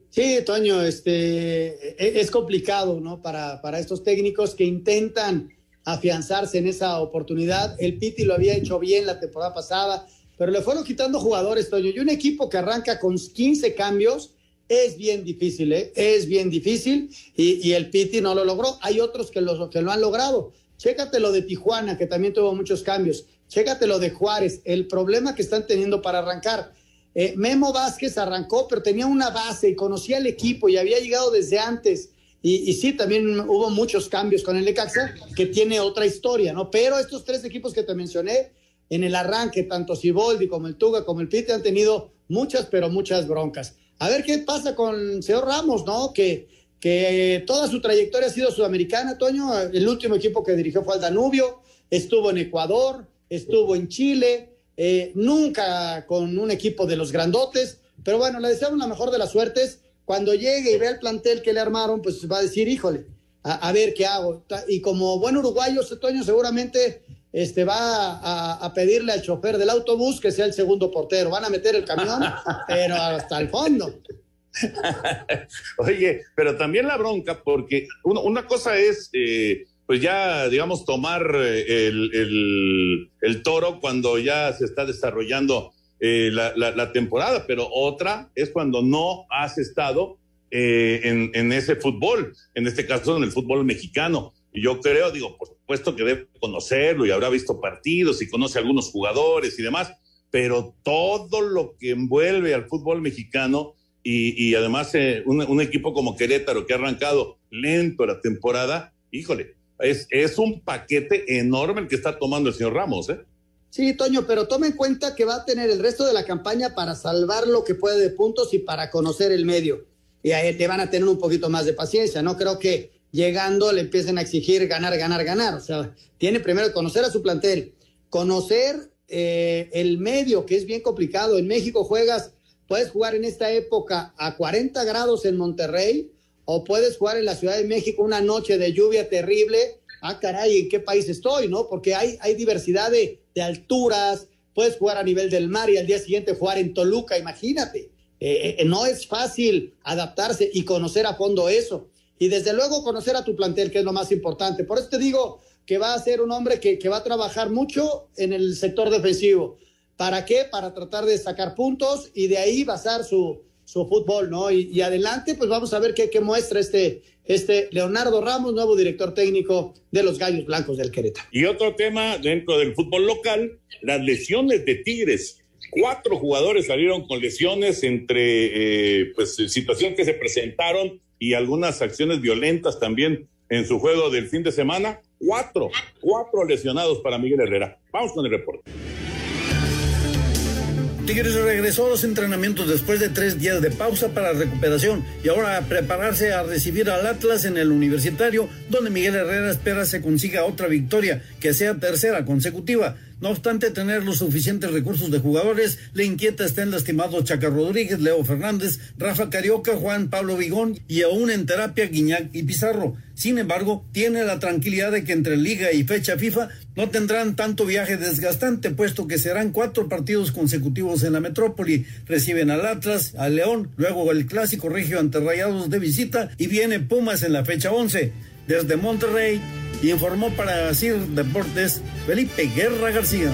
Sí, Toño, este, e, es complicado, ¿no? Para, para estos técnicos que intentan afianzarse en esa oportunidad. El Piti lo había hecho bien la temporada pasada, pero le fueron quitando jugadores, Toño. Y un equipo que arranca con 15 cambios es bien difícil, ¿eh? Es bien difícil y, el Piti no lo logró. Hay otros que lo, que lo han logrado. Chécate lo de Tijuana, que también tuvo muchos cambios. Chécate lo de Juárez, el problema que están teniendo para arrancar. Eh, Memo Vázquez arrancó, pero tenía una base y conocía el equipo y había llegado desde antes. Y, sí, también hubo muchos cambios con el Necaxa, que tiene otra historia, ¿no? Pero estos tres equipos que te mencioné, en el arranque, tanto Siboldi como el Tuga como el Pite han tenido muchas, pero muchas broncas. A ver qué pasa con señor Ramos, ¿no? Que, que toda su trayectoria ha sido sudamericana, Toño. El último equipo que dirigió fue el Danubio, estuvo en Ecuador, estuvo en Chile, eh, nunca con un equipo de los grandotes, pero bueno, le deseamos la mejor de las suertes. Cuando llegue y vea el plantel que le armaron, pues va a decir, híjole, a, ver qué hago. Y como buen uruguayo, Toño seguramente este, va a, pedirle al chofer del autobús que sea el segundo portero. Van a meter el camión, pero hasta el fondo. Oye, pero también la bronca, porque una cosa es... Eh, pues ya, digamos, tomar eh, el, toro cuando ya se está desarrollando eh, la, temporada, pero otra es cuando no has estado eh, en, ese fútbol, en este caso en el fútbol mexicano. Y yo creo, digo, por supuesto que debe conocerlo y habrá visto partidos y conoce a algunos jugadores y demás, pero todo lo que envuelve al fútbol mexicano y, además un, un equipo como Querétaro que ha arrancado lento la temporada, híjole, es, es un paquete enorme el que está tomando el señor Ramos, ¿eh? Sí, Toño, pero tome en cuenta que va a tener el resto de la campaña para salvar lo que puede de puntos y para conocer el medio. Y a él le van a tener un poquito más de paciencia. No creo que llegando le empiecen a exigir ganar, ganar, ganar. O sea, tiene primero que conocer a su plantel, conocer eh, el medio, que es bien complicado. En México juegas, puedes jugar en esta época a 40 grados en Monterrey o puedes jugar en la Ciudad de México una noche de lluvia terrible. Ah, caray, ¿en qué país estoy? ¿No? Porque hay, hay diversidad de, alturas, puedes jugar a nivel del mar y al día siguiente jugar en Toluca, imagínate. Eh, eh, no es fácil adaptarse y conocer a fondo eso. Y desde luego conocer a tu plantel, que es lo más importante. Por eso te digo que va a ser un hombre que, que va a trabajar mucho en el sector defensivo. ¿Para qué? Para tratar de sacar puntos y de ahí basar su, su fútbol, ¿no? Y, adelante, pues vamos a ver qué, muestra este, este Leonardo Ramos, nuevo director técnico de los Gallos Blancos del Querétaro. Y otro tema dentro del fútbol local, las lesiones de Tigres. Cuatro jugadores salieron con lesiones entre eh, pues situaciones que se presentaron y algunas acciones violentas también en su juego del fin de semana. Cuatro, cuatro lesionados para Miguel Herrera. Vamos con el reporte. Tigres regresó a los entrenamientos después de tres días de pausa para recuperación y ahora a prepararse a recibir al Atlas en el universitario, donde Miguel Herrera espera se consiga otra victoria, que sea tercera consecutiva. No obstante tener los suficientes recursos de jugadores, le inquieta estén lastimados Chaca Rodríguez, Leo Fernández, Rafa Carioca, Juan Pablo Vigón y aún en terapia Guiñac y Pizarro. Sin embargo, tiene la tranquilidad de que entre liga y fecha FIFA no tendrán tanto viaje desgastante, puesto que serán cuatro partidos consecutivos en la metrópoli. Reciben al Atlas, al León, luego el clásico regio ante Rayados de visita y viene Pumas en la fecha 11. Desde Monterrey, informó para CIR Deportes Felipe Guerra García.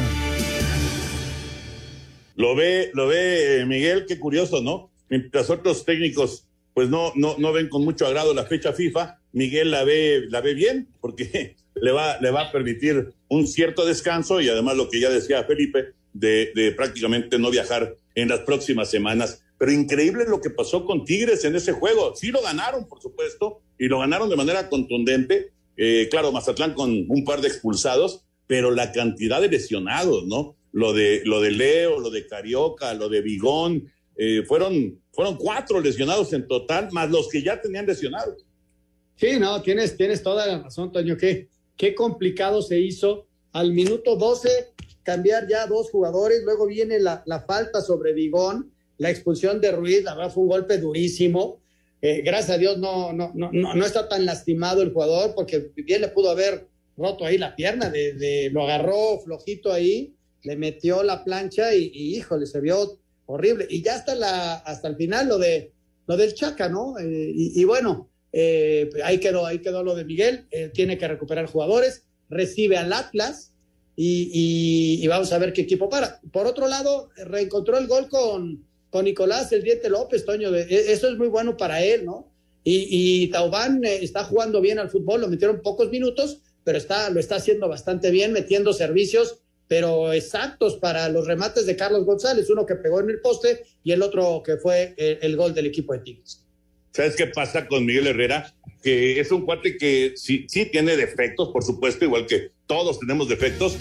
Lo ve, lo ve eh, Miguel, qué curioso, ¿no? Mientras otros técnicos pues no, no, no ven con mucho agrado la fecha FIFA, Miguel la ve, la ve bien, porque le va, le va a permitir un cierto descanso y además lo que ya decía Felipe, de prácticamente no viajar en las próximas semanas. Pero increíble lo que pasó con Tigres en ese juego. Sí lo ganaron, por supuesto, y lo ganaron de manera contundente. Eh, claro, Mazatlán con un par de expulsados, pero la cantidad de lesionados, ¿no? Lo de, lo de Leo, lo de Carioca, lo de Vigón, eh, fueron, fueron cuatro lesionados en total, más los que ya tenían lesionados. Sí, no, tienes, tienes toda la razón, Toño, que qué complicado se hizo al minuto 12 cambiar ya dos jugadores, luego viene la, la falta sobre Vigón, la expulsión de Ruiz, la verdad fue un golpe durísimo. Eh, gracias a Dios no, no, no, no, está tan lastimado el jugador porque bien le pudo haber roto ahí la pierna, de, lo agarró flojito ahí, le metió la plancha y, híjole, se vio horrible. Y ya hasta, la, hasta el final lo, de, lo del Chaca, ¿no? Eh, y, bueno, eh, ahí, quedó, ahí quedó lo de Miguel, tiene que recuperar jugadores, recibe al Atlas y, vamos a ver qué equipo para. Por otro lado, reencontró el gol con con Nicolás El Diente López, Toño, e, eso es muy bueno para él, ¿no? Y, Taubán eh, está jugando bien al fútbol, lo metieron pocos minutos, pero está, lo está haciendo bastante bien, metiendo servicios, pero exactos para los remates de Carlos González, uno que pegó en el poste y el otro que fue el, el gol del equipo de Tigres. ¿Sabes qué pasa con Miguel Herrera? Que es un cuate que sí tiene defectos, por supuesto, igual que todos tenemos defectos,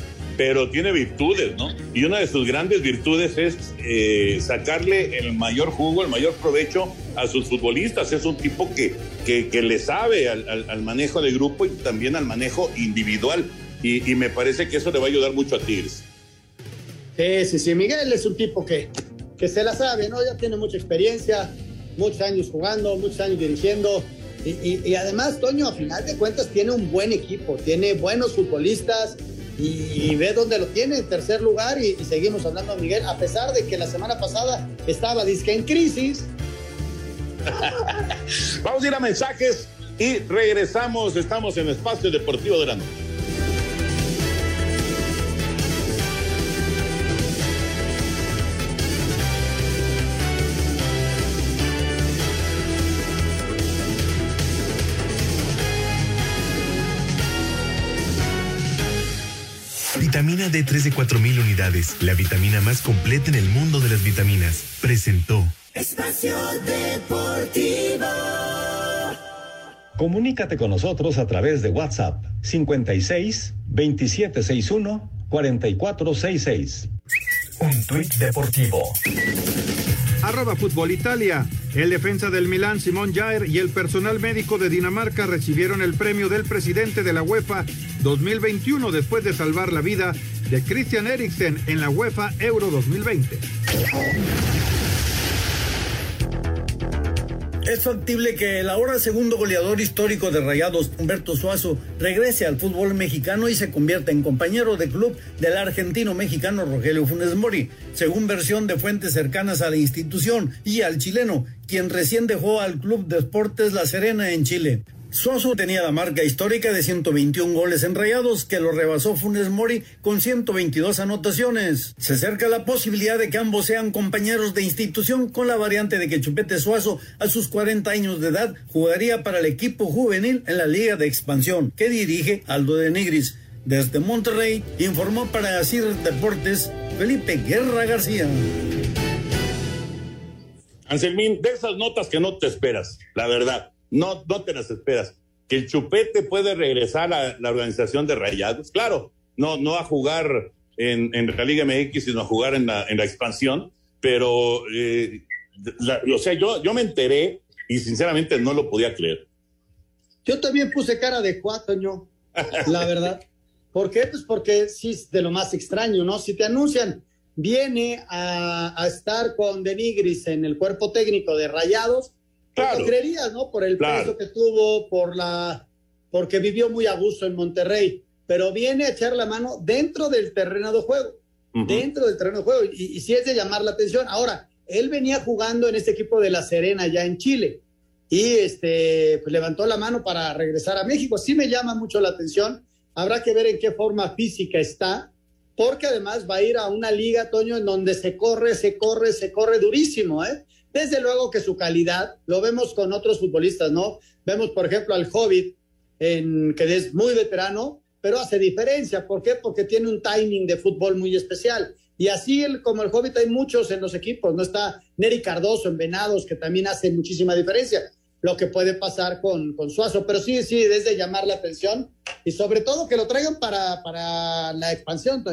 pero tiene virtudes, ¿no? Y una de sus grandes virtudes es eh, sacarle el mayor jugo, el mayor provecho a sus futbolistas. Es un tipo que, que, le sabe al, manejo de grupo y también al manejo individual. Y, me parece que eso le va a ayudar mucho a Tigres. Sí, sí, sí. Miguel es un tipo que, que se la sabe, ¿no? Ya tiene mucha experiencia, muchos años jugando, muchos años dirigiendo. Y, y, además, Toño, a final de cuentas, tiene un buen equipo, tiene buenos futbolistas, y, ve dónde lo tiene, en tercer lugar, y, seguimos hablando de Miguel, a pesar de que la semana pasada estaba disque en crisis. Vamos a ir a mensajes y regresamos, estamos en Espacio Deportivo de la Noche. D3 de 4000 unidades, la vitamina más completa en el mundo de las vitaminas. Presentó. Espacio Deportivo. Comunícate con nosotros a través de WhatsApp 56 2761 4466. Un tuit deportivo. Arroba Fútbol Italia. El defensa del Milán, Simón Jair, y el personal médico de Dinamarca recibieron el premio del presidente de la UEFA 2021 después de salvar la vida de Christian Eriksen en la UEFA Euro 2020. Es factible que el ahora segundo goleador histórico de Rayados, Humberto Suazo, regrese al fútbol mexicano y se convierta en compañero de club del argentino mexicano Rogelio Funes Mori, según versión de fuentes cercanas a la institución y al chileno, quien recién dejó al Club de Deportes La Serena en Chile. Suazo tenía la marca histórica de 121 goles enrayados que lo rebasó Funes Mori con 122 anotaciones. Se acerca la posibilidad de que ambos sean compañeros de institución con la variante de que Chupete Suazo a sus 40 años de edad jugaría para el equipo juvenil en la Liga de Expansión que dirige Aldo de Nigris. Desde Monterrey informó para Asir Deportes Felipe Guerra García. Anselmín, de esas notas que no te esperas, la verdad no, no te las esperas. Que el Chupete puede regresar a la organización de Rayados, claro, no, no a jugar en, en la Liga MX, sino a jugar en la, en la expansión, pero, eh, o sea, yo, yo me enteré y sinceramente no lo podía creer. Yo también puse cara de cuatro, la verdad. ¿Por qué? Pues porque sí es de lo más extraño, ¿no? Si te anuncian, viene a, a estar con Denigris en el cuerpo técnico de Rayados, Claro. creerías, ¿no? Por el peso que tuvo, por la, porque vivió muy a gusto en Monterrey, pero viene a echar la mano dentro del terreno de juego, dentro del terreno de juego, y, si es de llamar la atención. Ahora, él venía jugando en este equipo de La Serena ya en Chile, y este, pues levantó la mano para regresar a México. Sí me llama mucho la atención, habrá que ver en qué forma física está, porque además va a ir a una liga, Toño, en donde se corre, se corre, se corre durísimo, ¿eh? Desde luego que su calidad, lo vemos con otros futbolistas, ¿no? Vemos, por ejemplo, al Hobbit, en, que es muy veterano, pero hace diferencia. ¿Por qué? Porque tiene un timing de fútbol muy especial. Y así como el Hobbit hay muchos en los equipos, no está Neri Cardoso en Venados, que también hace muchísima diferencia lo que puede pasar con, Suazo. Pero sí, sí, desde llamar la atención y sobre todo que lo traigan para, para la expansión.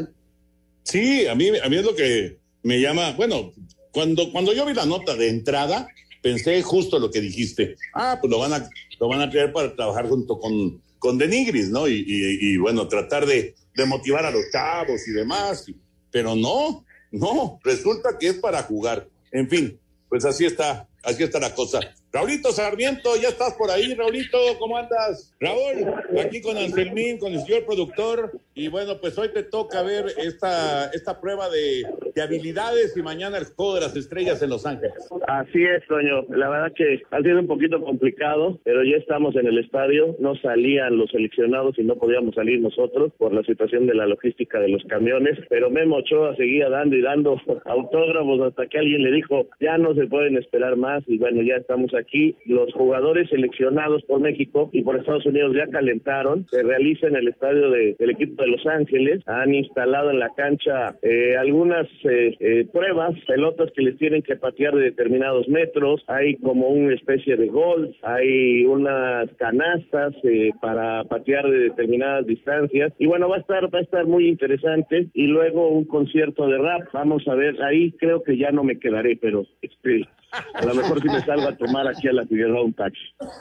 Sí, a mí, a mí es lo que me llama, bueno, cuando, cuando yo vi la nota de entrada, pensé justo lo que dijiste. Ah, pues lo van a, lo van a crear para trabajar junto con, con Denigris, ¿no? Y, y, bueno, tratar de, de, motivar a los chavos y demás. Pero no, no, resulta que es para jugar. En fin, pues así está, así está la cosa. Raulito Sarmiento, ya estás por ahí, Raulito, ¿cómo andas? Raúl, aquí con Anselmín, con el señor productor, y bueno, pues hoy te toca ver esta, esta prueba de, de, habilidades y mañana el juego de las estrellas en Los Ángeles. Así es, Toño, la verdad que ha sido un poquito complicado, pero ya estamos en el estadio, no salían los seleccionados y no podíamos salir nosotros por la situación de la logística de los camiones, pero Memo Ochoa seguía dando y dando autógrafos hasta que alguien le dijo, ya no se pueden esperar más, y bueno, ya estamos aquí los jugadores seleccionados por México y por Estados Unidos ya calentaron, se realiza en el estadio de, del equipo de Los Ángeles, han instalado en la cancha eh, algunas eh, eh, pruebas, pelotas que les tienen que patear de determinados metros, hay como una especie de gol, hay unas canastas eh, para patear de determinadas distancias y bueno, va a estar va a estar muy interesante y luego un concierto de rap, vamos a ver, ahí creo que ya no me quedaré, pero este a lo mejor si me salgo a tomar aquí a la Figueroa un taxi.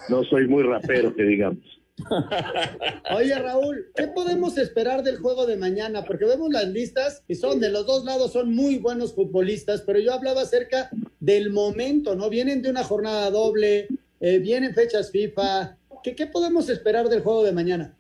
No soy muy rapero, que digamos. Oye, Raúl, ¿qué podemos esperar del juego de mañana? Porque vemos las listas y son de los dos lados, son muy buenos futbolistas, pero yo hablaba acerca del momento, ¿no? Vienen de una jornada doble, eh, vienen fechas FIFA. ¿Qué, ¿Qué podemos esperar del juego de mañana?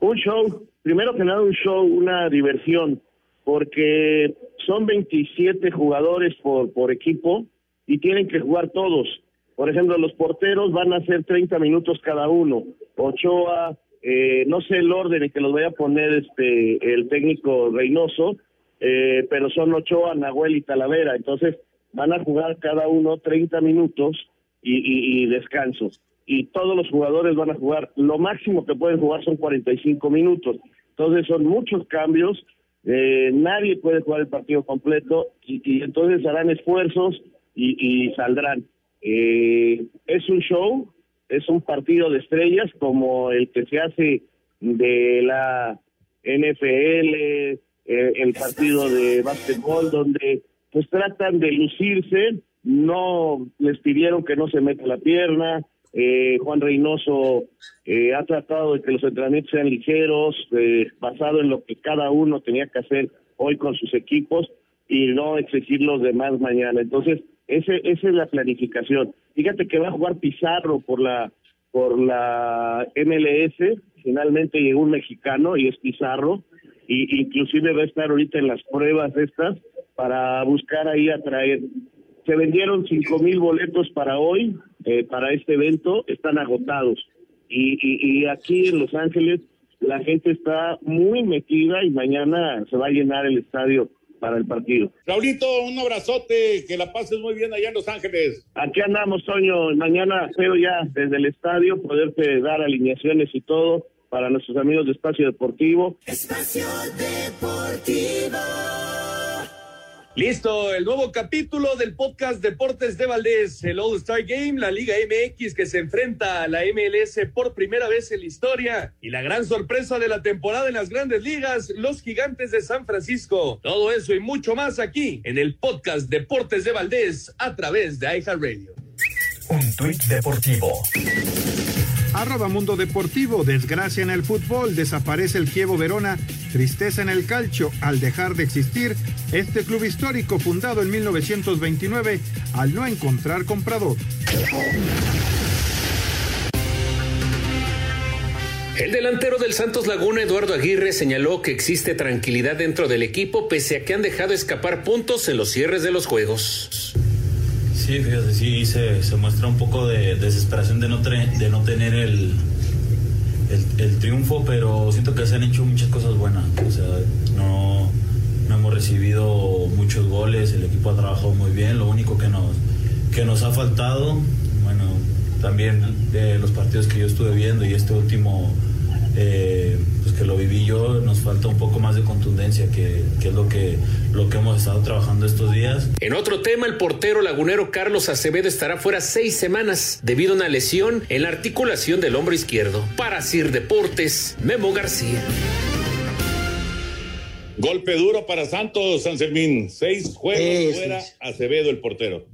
Un show, primero que nada un show, una diversión, porque son 27 jugadores por, por equipo y tienen que jugar todos. Por ejemplo, los porteros van a hacer 30 minutos cada uno. Ochoa, eh, no sé el orden en que los vaya a poner este el técnico Reynoso, eh, pero son Ochoa, Nahuel y Talavera. Entonces van a jugar cada uno 30 minutos y, y, descanso. Y todos los jugadores van a jugar, lo máximo que pueden jugar son 45 minutos. Entonces son muchos cambios, eh, nadie puede jugar el partido completo y, y entonces harán esfuerzos y, y saldrán. Eh, es un show, es un partido de estrellas como el que se hace de la NFL, eh, el partido de básquetbol, donde pues tratan de lucirse, no les pidieron que no se meta la pierna, eh, Juan Reynoso eh, ha tratado de que los entrenamientos sean ligeros, eh, basado en lo que cada uno tenía que hacer hoy con sus equipos y no exigir los demás mañana. Entonces, ese, esa es la planificación. Fíjate que va a jugar Pizarro por la por la MLS, finalmente llegó un mexicano y es Pizarro, y inclusive va a estar ahorita en las pruebas estas para buscar ahí atraer. Se vendieron cinco mil boletos para hoy, eh, para este evento, están agotados. Y, y, y aquí en Los Ángeles la gente está muy metida y mañana se va a llenar el estadio para el partido. Raulito, un abrazote, que la pases muy bien allá en Los Ángeles. Aquí andamos, Toño, mañana espero ya desde el estadio poderte dar alineaciones y todo para nuestros amigos de Espacio Deportivo. Espacio Deportivo. Listo, el nuevo capítulo del podcast Deportes de Valdés, el All Star Game, la Liga MX que se enfrenta a la MLS por primera vez en la historia y la gran sorpresa de la temporada en las grandes ligas, los gigantes de San Francisco. Todo eso y mucho más aquí en el podcast Deportes de Valdés a través de iHeartRadio. Un tuit deportivo. Arroba Mundo Deportivo, desgracia en el fútbol, desaparece el Kievo Verona, tristeza en el calcio al dejar de existir este club histórico fundado en 1929 al no encontrar comprador. El delantero del Santos Laguna, Eduardo Aguirre, señaló que existe tranquilidad dentro del equipo pese a que han dejado escapar puntos en los cierres de los juegos. Sí, fíjate, sí, se, se muestra un poco de desesperación de no, de no tener el, el, triunfo, pero siento que se han hecho muchas cosas buenas. O sea, no, no hemos recibido muchos goles, el equipo ha trabajado muy bien. Lo único que nos, que nos ha faltado, bueno, también de los partidos que yo estuve viendo y este último, eh, pues que lo viví yo, nos falta un poco más de contundencia, que, que es lo que, lo que hemos estado trabajando estos días. En otro tema, el portero lagunero Carlos Acevedo estará fuera seis semanas debido a una lesión en la articulación del hombro izquierdo. Para Sir Deportes, Memo García. Golpe duro para Santos, San Sermín. Seis juegos fuera. Acevedo, el portero.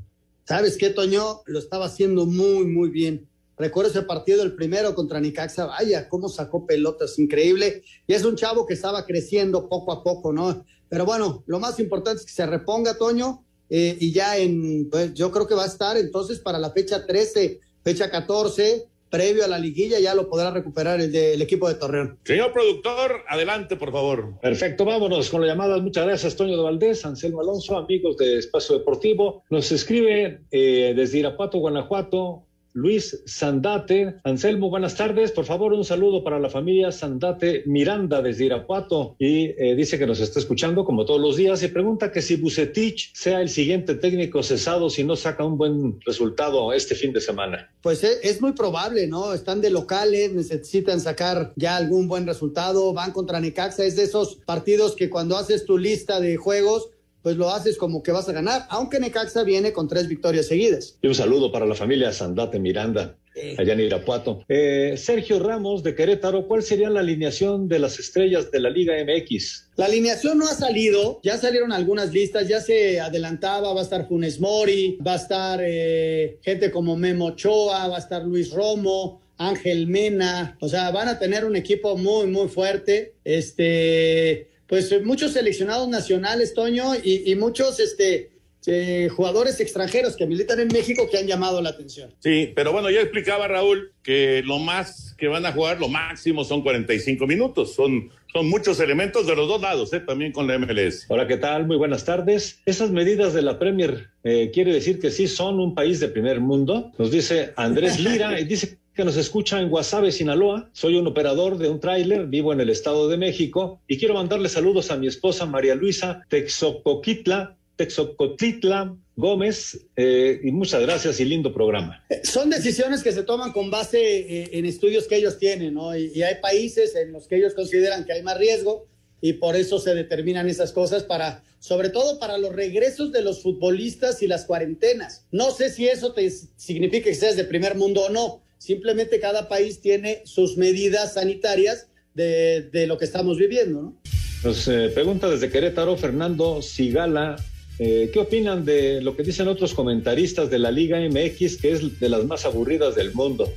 ¿Sabes qué, Toño? Lo estaba haciendo muy, muy bien. Recuerdo ese partido, el primero contra Nicaxa. Vaya, cómo sacó pelotas, increíble. Y es un chavo que estaba creciendo poco a poco, ¿no? Pero bueno, lo más importante es que se reponga, Toño. eh, y ya en, pues yo creo que va a estar entonces para la fecha 13, fecha 14, previo a la liguilla, ya lo podrá recuperar el, de- el equipo de Torreón. Señor productor, adelante, por favor. Perfecto, vámonos con la llamada. Muchas gracias, Toño de Valdés, Anselmo Alonso, amigos de Espacio Deportivo. Nos escribe eh, desde Irapuato, Guanajuato, Luis Sandate. Anselmo, buenas tardes. Por favor, un saludo para la familia Sandate Miranda desde Irapuato. Y eh, dice que nos está escuchando como todos los días y pregunta que si Bucetich sea el siguiente técnico cesado si no saca un buen resultado este fin de semana. Pues es, es muy probable, ¿no? Están de locales, necesitan sacar ya algún buen resultado, van contra Necaxa, es de esos partidos que cuando haces tu lista de juegos, pues lo haces como que vas a ganar, aunque Necaxa viene con tres victorias seguidas. Y un saludo para la familia Sandate Miranda, allá en Irapuato. Eh, Sergio Ramos de Querétaro, ¿cuál sería la alineación de las estrellas de la Liga MX? La alineación no ha salido, ya salieron algunas listas, ya se adelantaba, va a estar Funes Mori, va a estar eh, gente como Memo Ochoa, va a estar Luis Romo, Ángel Mena, o sea, van a tener un equipo muy, muy fuerte. Este, pues eh, muchos seleccionados nacionales, Toño, y, y muchos este, eh, jugadores extranjeros que militan en México que han llamado la atención. Sí, pero bueno, ya explicaba Raúl que lo más que van a jugar, lo máximo son 45 minutos. Son, son muchos elementos de los dos lados, ¿eh? también con la MLS. Hola, ¿qué tal? Muy buenas tardes. Esas medidas de la Premier eh, quiere decir que sí son un país de primer mundo. Nos dice Andrés Lira y dice que nos escucha en Guasave, Sinaloa. Soy un operador de un tráiler, vivo en el Estado de México y quiero mandarle saludos a mi esposa María Luisa Texocoquitla, Texocotitla Gómez eh, y muchas gracias y lindo programa. Son decisiones que se toman con base eh, en estudios que ellos tienen, ¿no? Y, y hay países en los que ellos consideran que hay más riesgo y por eso se determinan esas cosas para, sobre todo para los regresos de los futbolistas y las cuarentenas. No sé si eso te significa que seas de primer mundo o no. Simplemente cada país tiene sus medidas sanitarias de, de lo que estamos viviendo, ¿no? Nos eh, pregunta desde Querétaro Fernando Sigala, eh, ¿qué opinan de lo que dicen otros comentaristas de la Liga MX, que es de las más aburridas del mundo?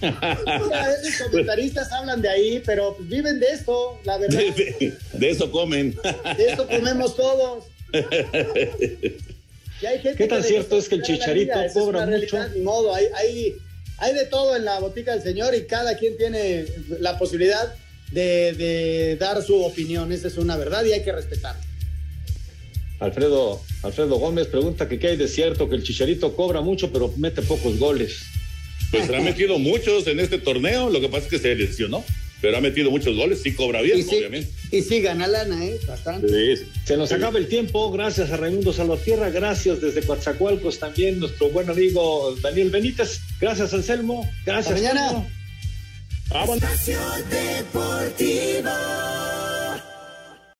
Esos comentaristas hablan de ahí, pero viven de esto, la verdad. De, de- de eso comen. De esto comemos todos. Y hay gente ¿Qué tan cierto es que el Chicharito liga, cobra una realidad, mucho? Ni modo, hay, hay, hay de todo en la botica del señor y cada quien tiene la posibilidad de, de dar su opinión. Esa es una verdad y hay que respetar. Alfredo, Alfredo Gómez pregunta que qué hay de cierto, que el Chicharito cobra mucho, pero mete pocos goles. Pues ha metido muchos en este torneo, lo que pasa es que se lesionó, pero ha metido muchos goles, sí cobra bien, Y sí, obviamente. y sí, gana lana, ¿eh? Bastante. Se nos acaba el tiempo, gracias a Raimundo Salvatierra, gracias desde Coatzacoalcos también, nuestro buen amigo Daniel Benítez, gracias Anselmo, gracias. Hasta mañana. Espacio Deportivo.